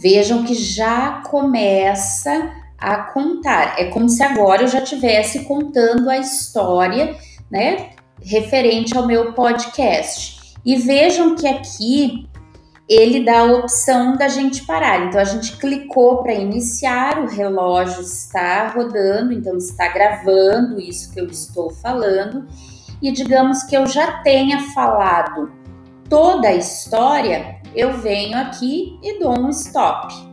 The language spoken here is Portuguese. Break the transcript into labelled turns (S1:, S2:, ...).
S1: Vejam que já começa a contar. É como se agora eu já estivesse contando a história, né, referente ao meu podcast. E vejam que aqui ele dá a opção da gente parar. Então a gente clicou para iniciar, o relógio está rodando, então está gravando isso que eu estou falando. E digamos que eu já tenha falado toda a história, eu venho aqui e dou um stop.